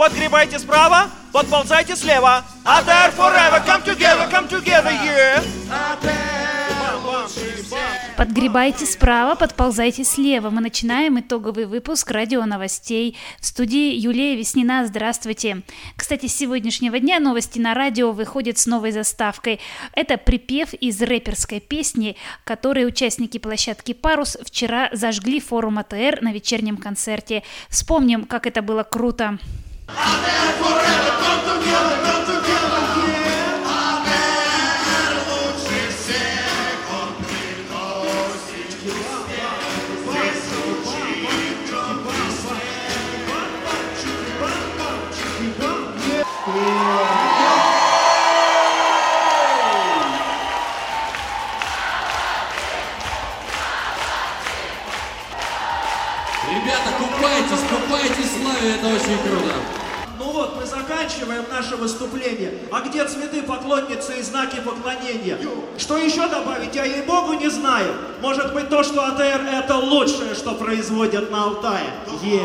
подгребайте справа, подползайте слева. АТР forever, come together, come together, yeah. Подгребайте справа, подползайте слева. Мы начинаем итоговый выпуск радио новостей. В студии Юлия Веснина. Здравствуйте. Кстати, с сегодняшнего дня новости на радио выходят с новой заставкой. Это припев из рэперской песни, который участники площадки «Парус» вчера зажгли форум АТР на вечернем концерте. Вспомним, как это было круто. Ребята, заканчиваем наше выступление. А где цветы, поклонницы и знаки поклонения? Что еще добавить, я ей-богу не знаю. Может быть, то, что АТР это лучшее, что производят на Алтае. Е.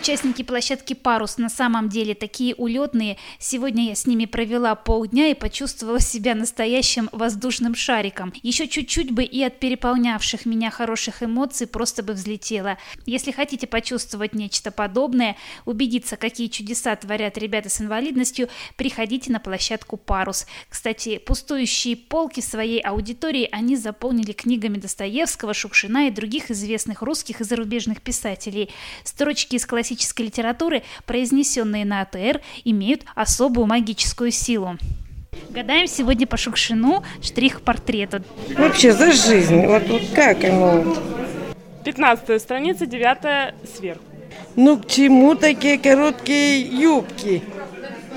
Участники площадки «Парус» на самом деле такие улетные. Сегодня я с ними провела полдня и почувствовала себя настоящим воздушным шариком. Еще чуть-чуть бы и от переполнявших меня хороших эмоций просто бы взлетела. Если хотите почувствовать нечто подобное, убедиться, какие чудеса творят ребята с инвалидностью, приходите на площадку «Парус». Кстати, пустующие полки своей аудитории они заполнили книгами Достоевского, Шукшина и других известных русских и зарубежных писателей. Строчки из классической литературы, произнесенные на АТР, имеют особую магическую силу. Гадаем сегодня по Шукшину штрих-портрету. Вообще за жизнь. Вот, вот как ему? 15 страница, 9 сверху. Ну к чему такие короткие юбки?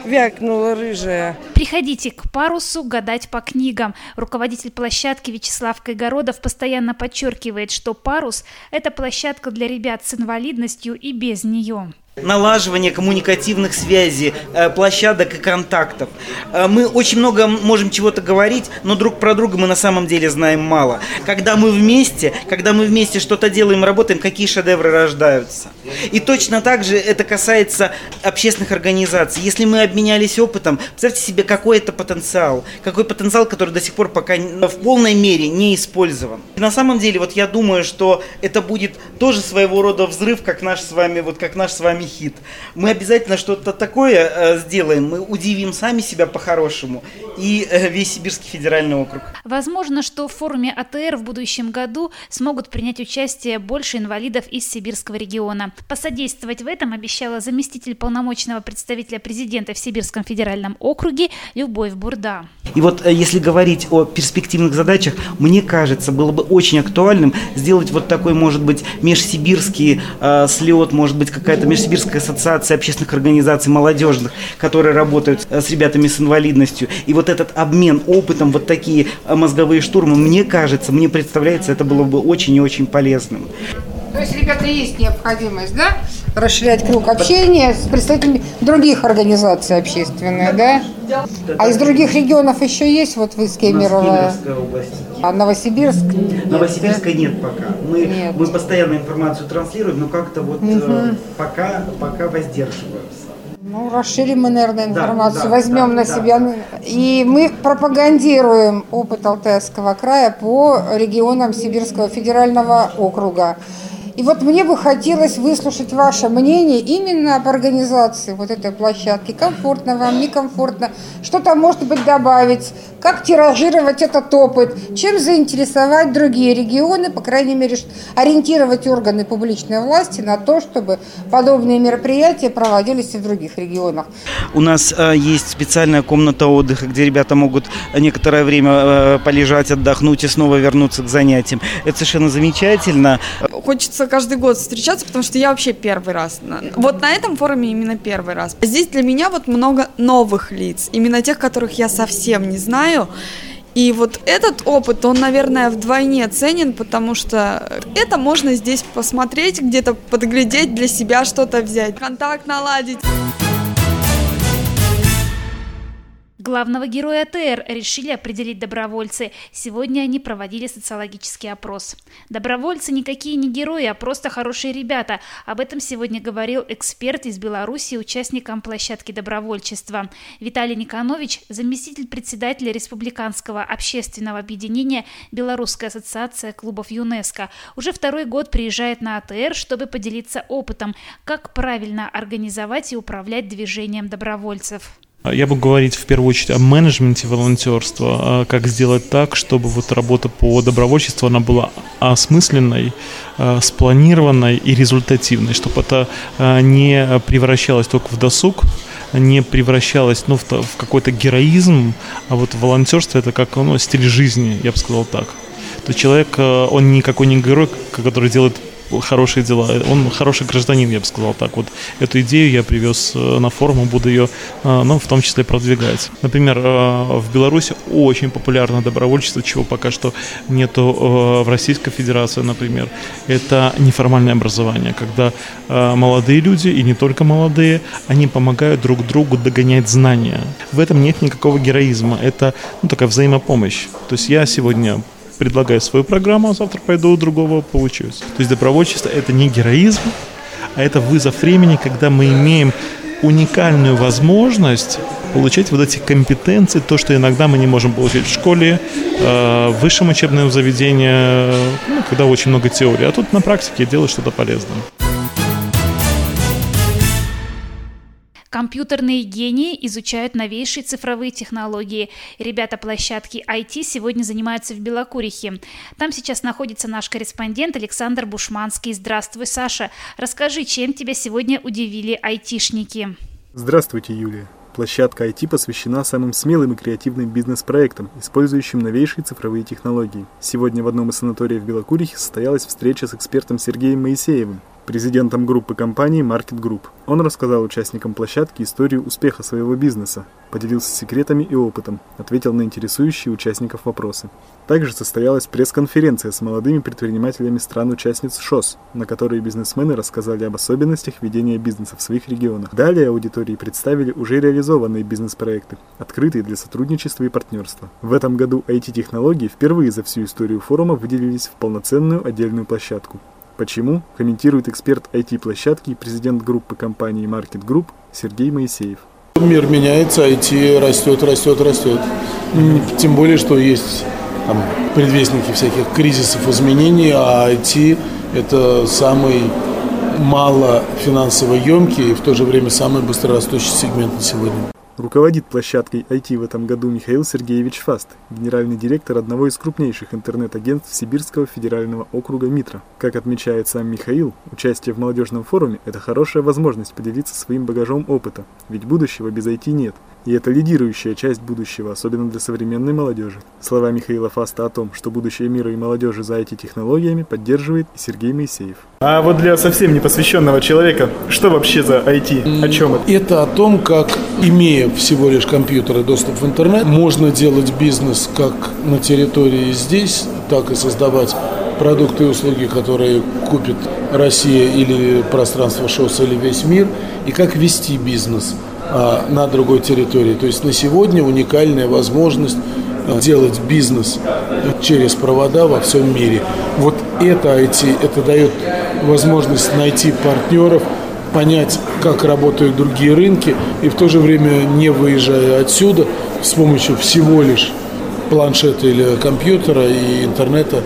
Вякнула рыжая. Приходите к парусу гадать по книгам. Руководитель площадки Вячеслав Кайгородов постоянно подчеркивает, что парус – это площадка для ребят с инвалидностью и без нее. Налаживание коммуникативных связей, э, площадок и контактов. Э, Мы очень много можем чего-то говорить, но друг про друга мы на самом деле знаем мало. Когда мы вместе, когда мы вместе что-то делаем, работаем, какие шедевры рождаются. И точно так же это касается общественных организаций. Если мы обменялись опытом, представьте себе, какой это потенциал. Какой потенциал, который до сих пор пока в полной мере не использован. И на самом деле, вот я думаю, что это будет тоже своего рода взрыв, как наш с вами, вот как наш с вами хит. Мы обязательно что-то такое э, сделаем, мы удивим сами себя по-хорошему и э, весь Сибирский федеральный округ. Возможно, что в форуме АТР в будущем году смогут принять участие больше инвалидов из сибирского региона. Посодействовать в этом обещала заместитель полномочного представителя президента в Сибирском федеральном округе Любовь Бурда. И вот э, если говорить о перспективных задачах, мне кажется, было бы очень актуальным сделать вот такой, может быть, межсибирский э, слет, может быть, какая-то межсибирская ассоциация общественных организаций молодежных, которые работают э, с ребятами с инвалидностью. И вот этот обмен опытом, вот такие э, мозговые штурмы, мне кажется, мне представляется, это было бы очень и очень полезным. То есть, ребята, есть необходимость, да, расширять круг общения с представителями других организаций общественных, да? А из других регионов еще есть, вот вы с Кемерово, а Новосибирск? нет, Новосибирска нет пока. Мы, Нет. мы постоянно информацию транслируем, но как-то вот э, пока, пока воздерживаемся. Ну, расширим мы, наверное, Да, информацию, да, возьмем да, на да. себя. И мы пропагандируем опыт Алтайского края по регионам Сибирского федерального округа. И вот мне бы хотелось выслушать ваше мнение именно об организации вот этой площадки. Комфортно вам, некомфортно? Что там, может быть, добавить? Как тиражировать этот опыт? Чем заинтересовать другие регионы? По крайней мере, ориентировать органы публичной власти на то, чтобы подобные мероприятия проводились и в других регионах. У нас э, есть специальная комната отдыха, где ребята могут некоторое время э, полежать, отдохнуть и снова вернуться к занятиям. Это совершенно замечательно. Хочется каждый год встречаться, потому что я вообще первый раз. Вот на этом форуме именно первый раз. Здесь для меня вот много новых лиц, именно тех, которых я совсем не знаю. И вот этот опыт, он, наверное, вдвойне ценен, потому что это можно здесь посмотреть, где-то подглядеть для себя что-то взять, контакт наладить. Главного героя АТР решили определить добровольцы. Сегодня они проводили социологический опрос. Добровольцы никакие не герои, а просто хорошие ребята. Об этом сегодня говорил эксперт из Беларуси, участникам площадки добровольчества. Виталий Никонович, заместитель председателя Республиканского общественного объединения Белорусская ассоциация клубов ЮНЕСКО. Уже второй год приезжает на АТР, чтобы поделиться опытом, как правильно организовать и управлять движением добровольцев. Я буду говорить в первую очередь о менеджменте волонтерства, а как сделать так, чтобы вот работа по добровольчеству, она была осмысленной, а, спланированной и результативной, чтобы это а, не превращалось только в досуг, не превращалось ну, в какой-то героизм, а вот волонтерство это как ну, стиль жизни, я бы сказал так. То человек, он никакой не герой, который делает хорошие дела. Он хороший гражданин, я бы сказал так. Вот эту идею я привез э, на форум и буду ее, э, ну, в том числе продвигать. Например, э, в Беларуси очень популярно добровольчество, чего пока что нету в Российской Федерации, например. Это неформальное образование, когда молодые люди, и не только молодые, они помогают друг другу догонять знания. В этом нет никакого героизма. Это ну, такая взаимопомощь. То есть я сегодня предлагаю свою программу, а завтра пойду у другого получусь. То есть добровольчество – это не героизм, а это вызов времени, когда мы имеем уникальную возможность получать вот эти компетенции, то, что иногда мы не можем получить в школе, э, в высшем учебном заведении, ну, когда очень много теории. А тут на практике делать что-то полезное. Компьютерные гении изучают новейшие цифровые технологии. Ребята площадки IT сегодня занимаются в Белокурихе. Там сейчас находится наш корреспондент Александр Бушманский. Здравствуй, Саша. Расскажи, чем тебя сегодня удивили айтишники? Здравствуйте, Юлия. Площадка IT посвящена самым смелым и креативным бизнес-проектам, использующим новейшие цифровые технологии. Сегодня в одном из санаториев Белокурихи состоялась встреча с экспертом Сергеем Моисеевым, президентом группы компании Market Group. Он рассказал участникам площадки историю успеха своего бизнеса, поделился секретами и опытом, ответил на интересующие участников вопросы. Также состоялась пресс-конференция с молодыми предпринимателями стран-участниц ШОС, на которой бизнесмены рассказали об особенностях ведения бизнеса в своих регионах. Далее аудитории представили уже реализованные бизнес-проекты, открытые для сотрудничества и партнерства. В этом году IT-технологии впервые за всю историю форума выделились в полноценную отдельную площадку. Почему? Комментирует эксперт IT-площадки и президент группы компании Market Group Сергей Моисеев. Мир меняется, IT растет, растет, растет. Тем более, что есть там, предвестники всяких кризисов, изменений, а IT – это самый мало финансово емкий и в то же время самый быстрорастущий сегмент на сегодня. Руководит площадкой IT в этом году Михаил Сергеевич Фаст, генеральный директор одного из крупнейших интернет-агентств Сибирского федерального округа МИТРа. Как отмечает сам Михаил, участие в молодежном форуме – это хорошая возможность поделиться своим багажом опыта, ведь будущего без IT нет – и это лидирующая часть будущего, особенно для современной молодежи. Слова Михаила Фаста о том, что будущее мира и молодежи за IT-технологиями поддерживает и Сергей Моисеев. А вот для совсем непосвященного человека, что вообще за IT? О чем это? Это о том, как, имея всего лишь компьютер и доступ в интернет, можно делать бизнес как на территории здесь, так и создавать продукты и услуги, которые купит Россия или пространство ШОС или весь мир, и как вести бизнес – а, на другой территории. То есть на сегодня уникальная возможность а, делать бизнес через провода во всем мире. Вот это IT, это дает возможность найти партнеров, понять, как работают другие рынки, и в то же время, не выезжая отсюда, с помощью всего лишь планшета или компьютера и интернета,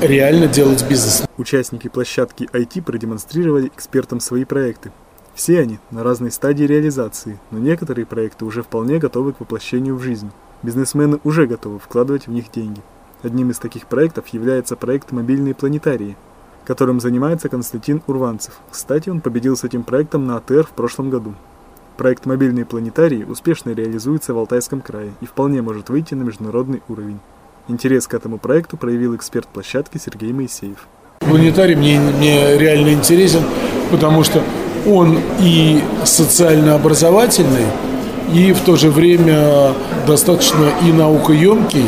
реально делать бизнес. Участники площадки IT продемонстрировали экспертам свои проекты. Все они на разной стадии реализации, но некоторые проекты уже вполне готовы к воплощению в жизнь. Бизнесмены уже готовы вкладывать в них деньги. Одним из таких проектов является проект «Мобильные планетарии», которым занимается Константин Урванцев. Кстати, он победил с этим проектом на АТР в прошлом году. Проект «Мобильные планетарии» успешно реализуется в Алтайском крае и вполне может выйти на международный уровень. Интерес к этому проекту проявил эксперт площадки Сергей Моисеев. Планетарий мне, мне реально интересен, потому что он и социально-образовательный, и в то же время достаточно и наукоемкий,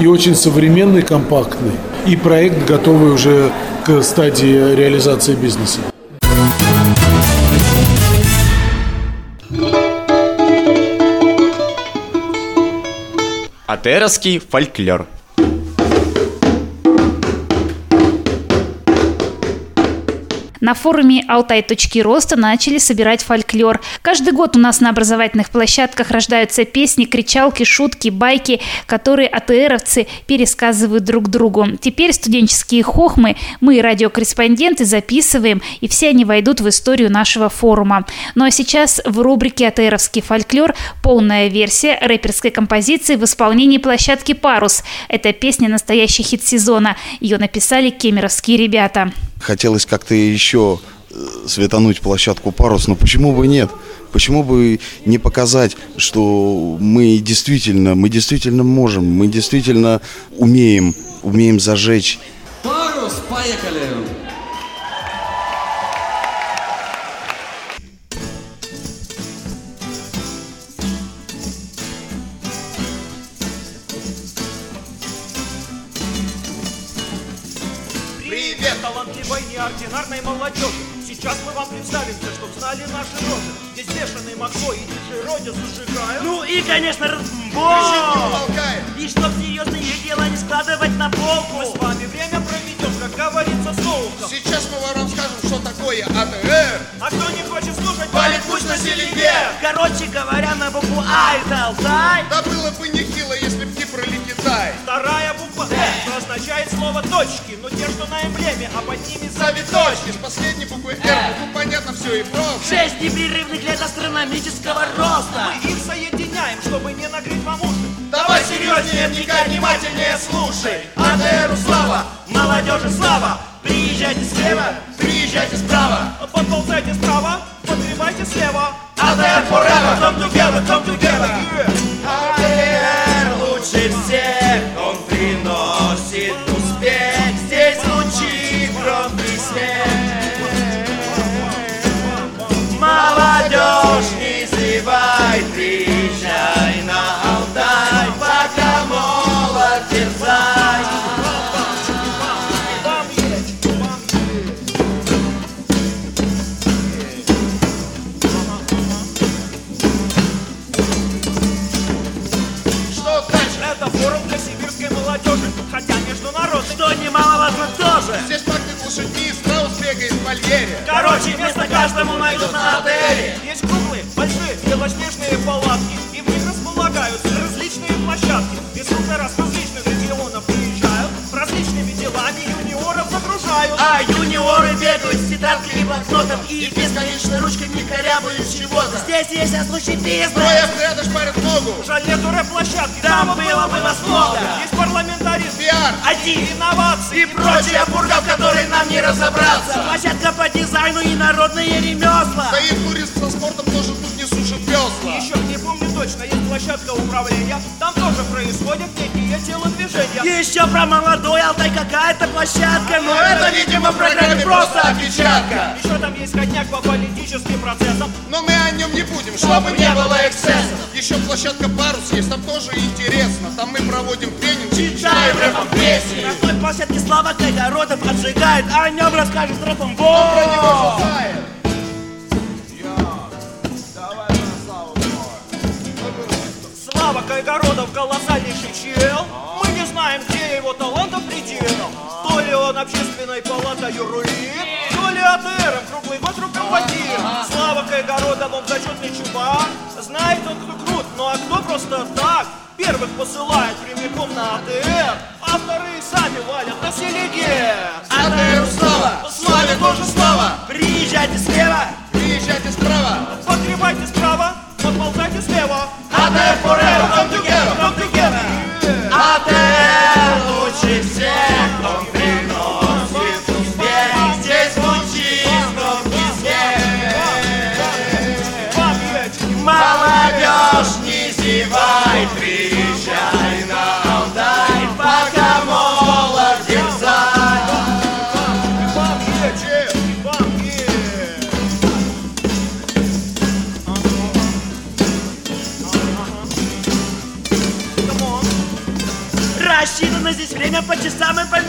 и очень современный, компактный. И проект готовый уже к стадии реализации бизнеса. АТРовский фольклор. На форуме «Алтай. Точки роста» начали собирать фольклор. Каждый год у нас на образовательных площадках рождаются песни, кричалки, шутки, байки, которые АТРовцы пересказывают друг другу. Теперь студенческие хохмы мы, радиокорреспонденты, записываем, и все они войдут в историю нашего форума. Ну а сейчас в рубрике «АТРовский фольклор» полная версия рэперской композиции в исполнении площадки «Парус». Это песня настоящий хит сезона. Ее написали кемеровские ребята. Хотелось как-то еще э, светануть площадку парус, но почему бы нет? Почему бы не показать, что мы действительно, мы действительно можем, мы действительно умеем, умеем зажечь. Парус, поехали! Разбор! И чтоб серьезные дела не складывать на полку. Мы с вами время проведем, как говорится, с толком. Сейчас мы вам расскажем, что такое АТР. А кто не хочет слушать, Палит пусть на селебе. Короче говоря, на букву А это Алтай. Да было бы нехило, если б Кипр или Китай. Вторая буква «Р» означает слово «точки», но те, что на эмблеме, а под ними Завиточки с последней буквы Р. Ну понятно все и просто. Шесть непрерывных лет астрономического роста. Мы их соединяем, Вникай, внимательнее слушай. АТРу слава, молодежи слава. Приезжайте слева, приезжайте справа. Подползайте справа, подгребайте слева. АТР forever, come together, come together. АТР различных регионов приезжают, различными делами юниоров загружают. А юниоры бегают с тетрадками, блокнотом и бесконечно ручками корябают чего-то. Здесь есть случай бизнес. Трое взгляда шпарят ногу. Жаль, нету рэп-площадки, Там было бы нас много. Есть парламентаризм, Пиар, Один инновации и прочая пурга, в которой нам не разобраться. Площадка по дизайну и народные ремесла. И турист со спортом тоже тут не не помню точно, есть площадка управления, там тоже происходят некие телодвижения. Еще про молодой Алтай какая-то площадка, но это, видимо, в программе просто опечатка. Еще там есть ходняк по политическим процессам. Но мы о нем не будем, чтобы не было эксцессов. Еще площадка Парус есть, там тоже интересно. Там мы проводим тренинг, Читаем рэпом песни. На той площадке Слава Кайгородов отжигает, а о нем расскажет рэпом Он про него Кайгородов колоссальнейший чел. Мы не знаем, где его талантов предел. То ли он общественной палатой рулит, то ли АТРом круглый год руководит. Слава Кайгородов, он зачетный чувак. Знает он, кто крут, ну а кто просто так. Первых посылает прямиком на АТР, а вторые сами валят на селеге. АТР слава, славе тоже слава. Приезжайте слева, Приезжайте справа. Подгребайте справа, подползайте слева. АТР forever, come together, come together.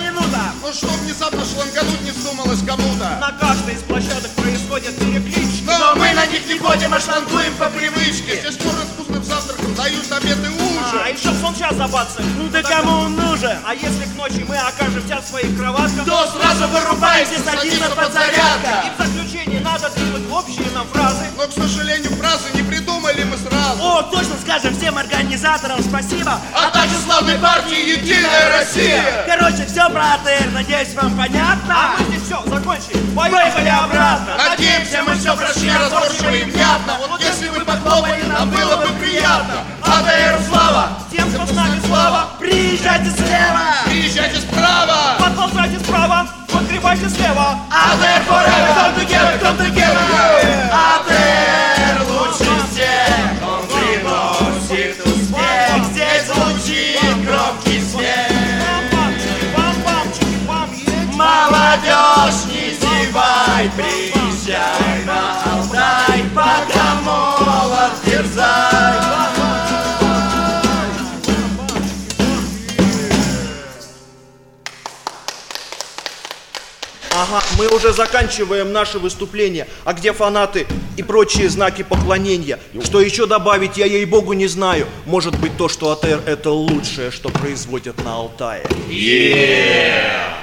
И минутам. Ну что внезапно шлангануть не вздумалось кому-то? На каждой из площадок происходит перекличка. Но мы на них не ходим, а шлангуем по привычке Здесь куры с вкусным завтраком дают обед и ужин А еще в сон час забаться. Ну да кому он нужен? А если к ночи мы окажемся в своих кроватках, То сразу вырубаемся, садится подзарядка И в заключение надо двинуть общие нам фразы. Но, к сожалению, фразы не придумали мы сразу О, точно скажем всем организаторам спасибо А также славной партии «Единая Россия» Короче, все про АТР, надеюсь, вам понятно? А мы здесь все, закончили. Поехали обратно! Надеемся, мы все прошли разборчиво и внятно Вот если вы похлопали, нам было бы приятно АТР слава! Тем, кто с нами слава, Приезжайте слева! Приезжайте справа! подползайте справа, подгребайте слева. АТР forever! Come together, come together! АТР Молодежь, не зевай, приезжай на Алтай, пока молод дерзай. Ага, мы уже заканчиваем наше выступление. А где фанаты и прочие знаки поклонения? Что еще добавить, я ей-богу не знаю. Может быть то, что АТР это лучшее, что производят на Алтае. Yeah!